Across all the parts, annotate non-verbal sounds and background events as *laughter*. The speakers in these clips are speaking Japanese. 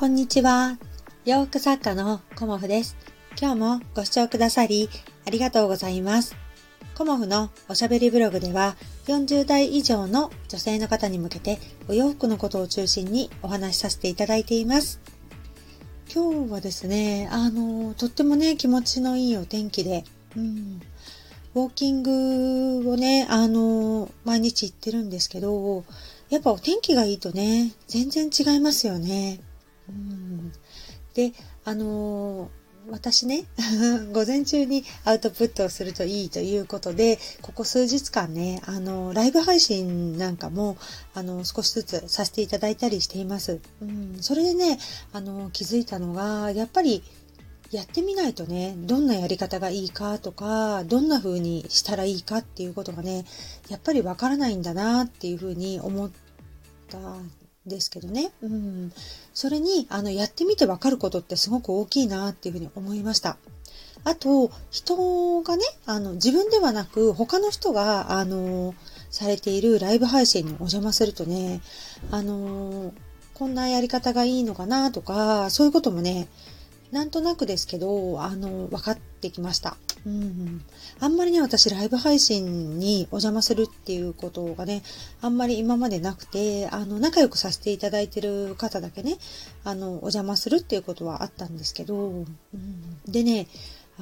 こんにちは。洋服作家のコモフです。今日もご視聴くださりありがとうございます。コモフのおしゃべりブログでは40代以上の女性の方に向けてお洋服のことを中心にお話しさせていただいています。今日はですね、あの、とってもね、気持ちのいいお天気で、うん、ウォーキングをね、あの、毎日行ってるんですけど、やっぱお天気がいいとね、全然違いますよね。うん、で、あの私ね、*laughs* 午前中にアウトプットをするといいということで、ここ数日間ね、あの、ライブ配信なんかも、あの、少しずつさせていただいたりしています。うん、それでね、あの、気づいたのが、やっぱり、やってみないとね、どんなやり方がいいかとか、どんな風にしたらいいかっていうことがね、やっぱりわからないんだなっていう風に思ったですけどね。うん。それに、あの、やってみてわかることってすごく大きいなっていうふうに思いました。あと、人がね、あの、自分ではなく、他の人が、あの、されているライブ配信にお邪魔するとね、あの、こんなやり方がいいのかなとか、そういうこともね、なんとなくですけど、あの、分かってきました。うん、あんまりね、私、ライブ配信にお邪魔するっていうことがね、あんまり今までなくて、あの、仲良くさせていただいてる方だけね、あの、お邪魔するっていうことはあったんですけど、うん、でね、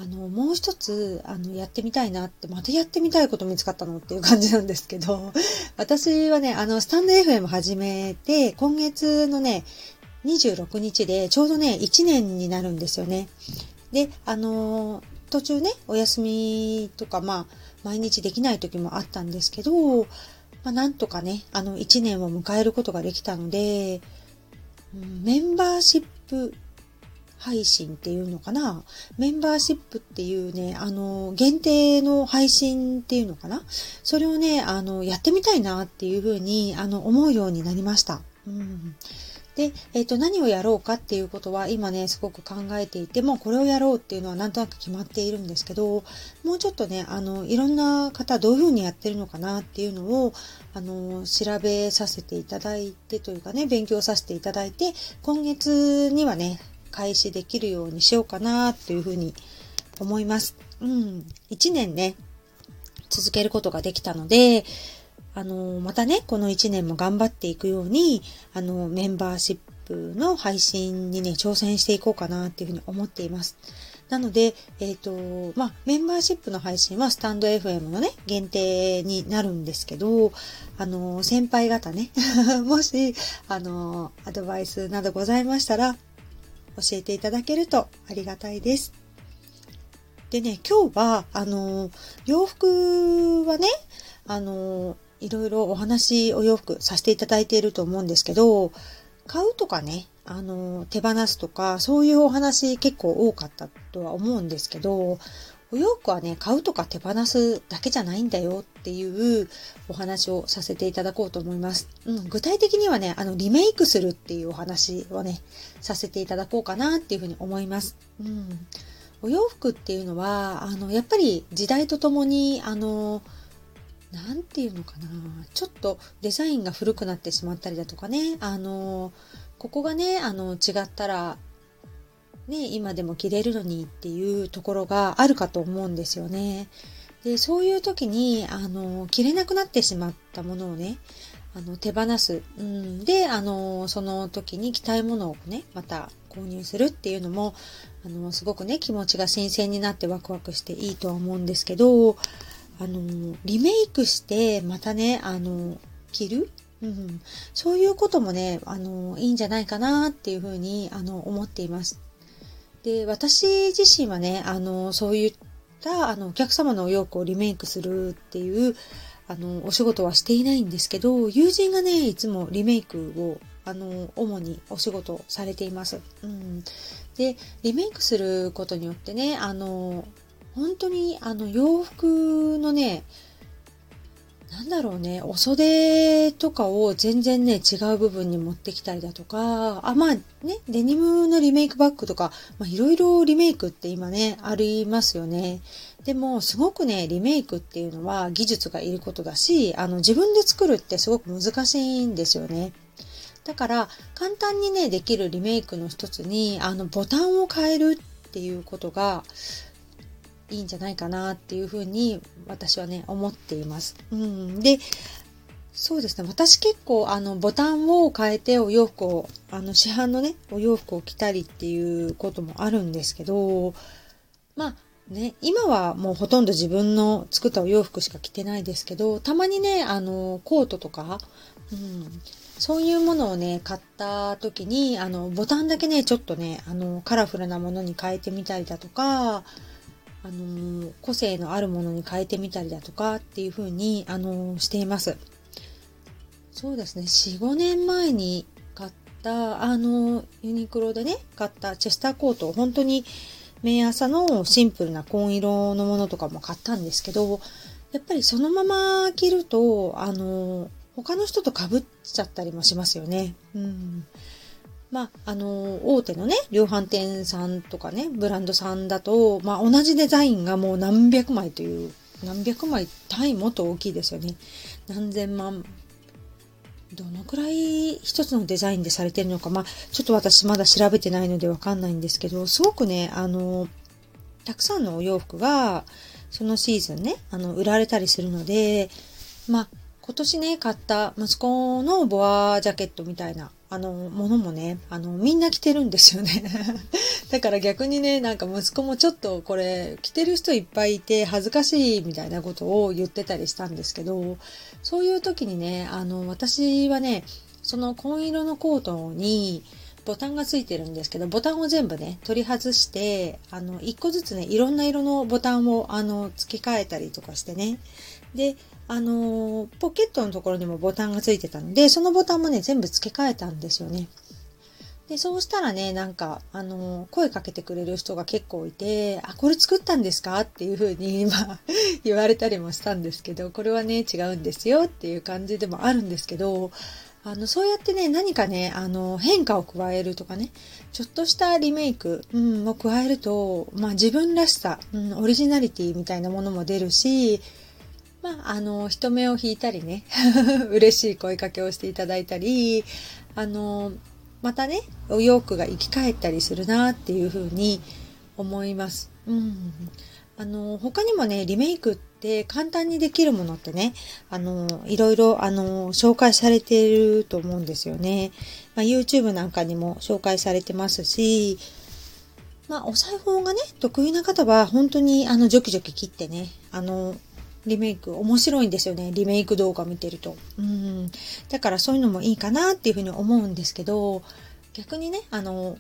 あの、もう一つ、あの、やってみたいなって、またやってみたいこと見つかったのっていう感じなんですけど、私はね、あの、スタンド FM 始めて、今月のね、26日でちょうどね、1年になるんですよね。で、あのー、途中ね、お休みとか、まあ、毎日できない時もあったんですけど、まあ、なんとかね、あの、1年を迎えることができたので、メンバーシップ配信っていうのかな？メンバーシップっていうね、あの、限定の配信っていうのかな？それをね、あの、やってみたいなっていうふうに、あの、思うようになりました。うんで、えっ、と、何をやろうかっていうことは今ね、すごく考えていて、もこれをやろうっていうのはなんとなく決まっているんですけど、もうちょっとね、あの、いろんな方どういうふうにやってるのかなっていうのを、あの、調べさせていただいてというかね、勉強させていただいて、今月にはね、開始できるようにしようかなっていうふうに思います。うん。一年ね、続けることができたので、あの、またね、この1年も頑張っていくように、あの、メンバーシップの配信にね、挑戦していこうかなっていうふうに思っています。なので、えっ、と、まあ、メンバーシップの配信はスタンド FM のね、限定になるんですけど、あの、先輩方ね、*laughs* もし、あの、アドバイスなどございましたら、教えていただけるとありがたいです。でね、今日は、あの、洋服はね、あの、いろいろお話、お洋服させていただいていると思うんですけど、買うとかね、あの、手放すとか、そういうお話結構多かったとは思うんですけど、お洋服はね、買うとか手放すだけじゃないんだよっていうお話をさせていただこうと思います。うん、具体的にはね、あの、リメイクするっていうお話をね、させていただこうかなっていうふうに思います。うん。お洋服っていうのは、あの、やっぱり時代とともに、あの、なんていうのかな。ちょっとデザインが古くなってしまったりだとかね。あの、ここがね、あの、違ったら、ね、今でも着れるのにっていうところがあるかと思うんですよね。で、そういう時に、あの、着れなくなってしまったものをね、あの、手放す。うん。で、あの、その時に着たいものをね、また購入するっていうのも、あの、すごくね、気持ちが新鮮になってワクワクしていいとは思うんですけど、あの、リメイクして、またね、あの、着る？うん、そういうこともね、あの、いいんじゃないかなっていうふうに、あの、思っています。で、私自身はね、あの、そういった、あの、お客様のお洋服をリメイクするっていう、あの、お仕事はしていないんですけど、友人がね、いつもリメイクを、あの、主にお仕事されています。うん。で、リメイクすることによってね、あの、本当に、あの、洋服のね、なんだろうね、お袖とかを全然ね、違う部分に持ってきたりだとか、あ、まあね、デニムのリメイクバッグとか、まあいろいろリメイクって今ね、ありますよね。でも、すごくね、リメイクっていうのは技術がいることだし、あの、自分で作るってすごく難しいんですよね。だから簡単にねできるリメイクの一つにあのボタンを変えるっていうことがいいんじゃないかなっていうふうに私はね思っています。うん、でそうですね。私結構あのボタンを変えてお洋服をあの市販のねお洋服を着たりっていうこともあるんですけどまあね、今はもうほとんど自分の作ったお洋服しか着てないですけど、たまにね、あの、コートとか、うん、そういうものをね、買った時に、あの、ボタンだけね、ちょっとね、あの、カラフルなものに変えてみたりだとか、あの、個性のあるものに変えてみたりだとかっていう風に、あの、しています。そうですね、4、5年前に買った、あの、ユニクロでね、買ったチェスターコート、本当に、明朝のシンプルな紺色のものとかも買ったんですけど、やっぱりそのまま着ると、あの、他の人と被っちゃったりもしますよね。うん。まあ、あの、大手のね、量販店さんとかね、ブランドさんだと、まあ、同じデザインがもう何百枚という、何百枚単位もっと大きいですよね。何千万どのくらい一つのデザインでされてるのか、まあ、ちょっと私まだ調べてないのでわかんないんですけど、すごくね、あの、たくさんのお洋服が、そのシーズンね、あの、売られたりするので、まあ、今年ね、買った息子のボアジャケットみたいな、あの、ものもね、あの、みんな着てるんですよね。*laughs* だから逆にね、なんか息子もちょっとこれ、着てる人いっぱいいて恥ずかしいみたいなことを言ってたりしたんですけど、そういう時にね、あの、私はね、その紺色のコートに、ボタンがついてるんですけど、ボタンを全部ね、取り外して、あの、一個ずつね、いろんな色のボタンを、あの、付け替えたりとかしてね。で、あのー、ポケットのところにもボタンがついてたので、そのボタンもね、全部付け替えたんですよね。で、そうしたらね、なんか、あのー、声かけてくれる人が結構いて、あ、これ作ったんですか？っていうふうに、*laughs* まあ、言われたりもしたんですけど、これはね、違うんですよっていう感じでもあるんですけど、あの、そうやってね、何かね、あの、変化を加えるとかね、ちょっとしたリメイク、うん、を加えると、まあ自分らしさ、うん、オリジナリティみたいなものも出るし、まあ、あの、人目を引いたりね、*laughs* 嬉しい声かけをしていただいたり、あの、またね、お洋服が生き返ったりするなっていうふうに思います。うん。あの、他にもね、リメイクって簡単にできるものってね、あの、いろいろ、あの、紹介されていると思うんですよね。まあ、YouTube なんかにも紹介されてますし、まあ、お裁縫がね、得意な方は、本当に、あの、ジョキジョキ切ってね、あの、リメイク面白いんですよね。リメイク動画見てると。うん。だからそういうのもいいかなっていうふうに思うんですけど、逆にね、あの、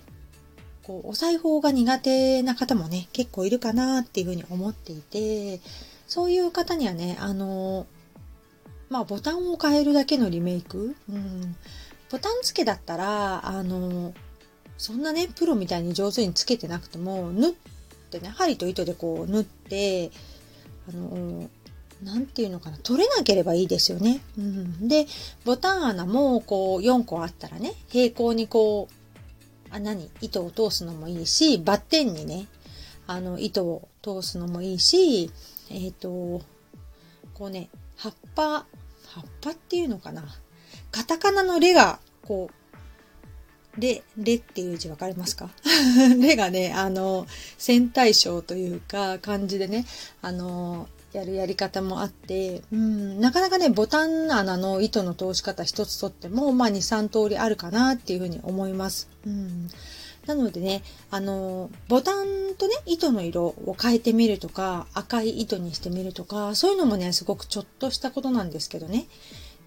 こう、お裁縫が苦手な方もね、結構いるかなっていうふうに思っていて、そういう方にはね、あの、まあ、ボタンを変えるだけのリメイク。うん。ボタン付けだったら、あの、そんなね、プロみたいに上手につけてなくても、縫ってね、針と糸でこう縫って、あの、なんていうのかな、取れなければいいですよね。うん、で、ボタン穴もこう4個あったらね、平行にこう、穴に糸を通すのもいいし、バッテンにね、あの、糸を通すのもいいし、えっ、ー、と、こうね、葉っぱ、葉っぱっていうのかな。カタカナのレが、こう、レ、レっていう字わかりますか？*laughs* レがね、あの、線対称というか、漢字でね、あの、やるやり方もあって、うん、なかなかね、ボタン穴の糸の通し方一つとっても、まあ2、3通りあるかなっていうふうに思います。うん、なのでね、あの、ボタンとね、糸の色を変えてみるとか、赤い糸にしてみるとか、そういうのもね、すごくちょっとしたことなんですけどね。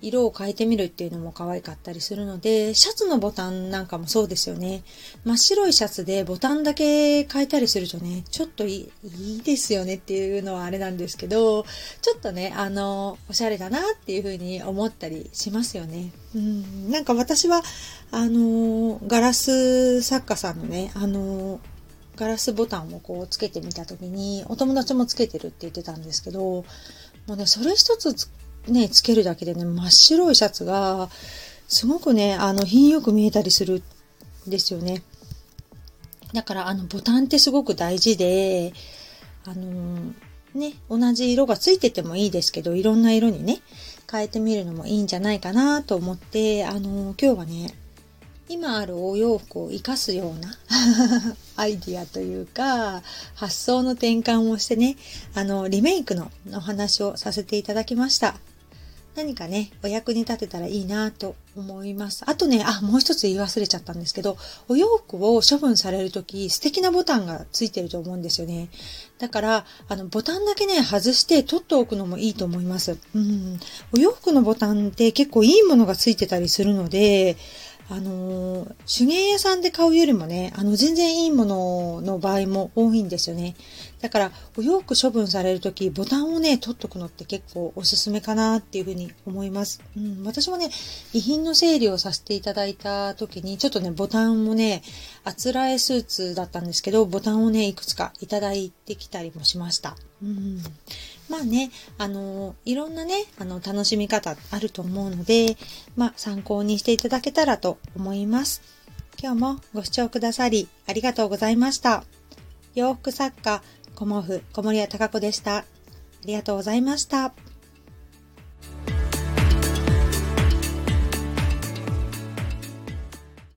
色を変えてみるっていうのも可愛かったりするので、シャツのボタンなんかもそうですよね。真っ白いシャツでボタンだけ変えたりするとね、ちょっといいですよねっていうのはあれなんですけど、ちょっとね、あの、おしゃれだなっていうふうに思ったりしますよね。うん、なんか私は、あの、ガラス作家さんのね、あの、ガラスボタンをこうつけてみた時に、お友達もつけてるって言ってたんですけど、もうね、それ一つね、つけるだけでね、真っ白いシャツが、すごくね、あの、品よく見えたりするんですよね。だから、あの、ボタンってすごく大事で、あのね、同じ色がついててもいいですけど、いろんな色にね、変えてみるのもいいんじゃないかなと思って、あの今日はね、今あるお洋服を活かすような *laughs* アイディアというか、発想の転換をしてね、あの、リメイクのお話をさせていただきました。何かね、お役に立てたらいいなと思います。あとね、あ、もう一つ言い忘れちゃったんですけど、お洋服を処分されるとき、素敵なボタンがついてると思うんですよね。だから、あの、ボタンだけね、外して取っておくのもいいと思います。うん。お洋服のボタンって結構いいものがついてたりするので、あのー、手芸屋さんで買うよりもね、あの、全然いいものの場合も多いんですよね。だから、お洋服処分されるとき、ボタンをね、取っとくのって結構おすすめかなっていうふうに思います。うん、私もね、遺品の整理をさせていただいたときに、ちょっとね、ボタンもね、あつらえスーツだったんですけど、ボタンをね、いくつかいただいてきたりもしました。うん。まあね、あの、いろんなね、あの、楽しみ方あると思うので、まあ、参考にしていただけたらと思います。今日もご視聴くださり、ありがとうございました。洋服作家、コモフ、小森屋隆子でした。ありがとうございました。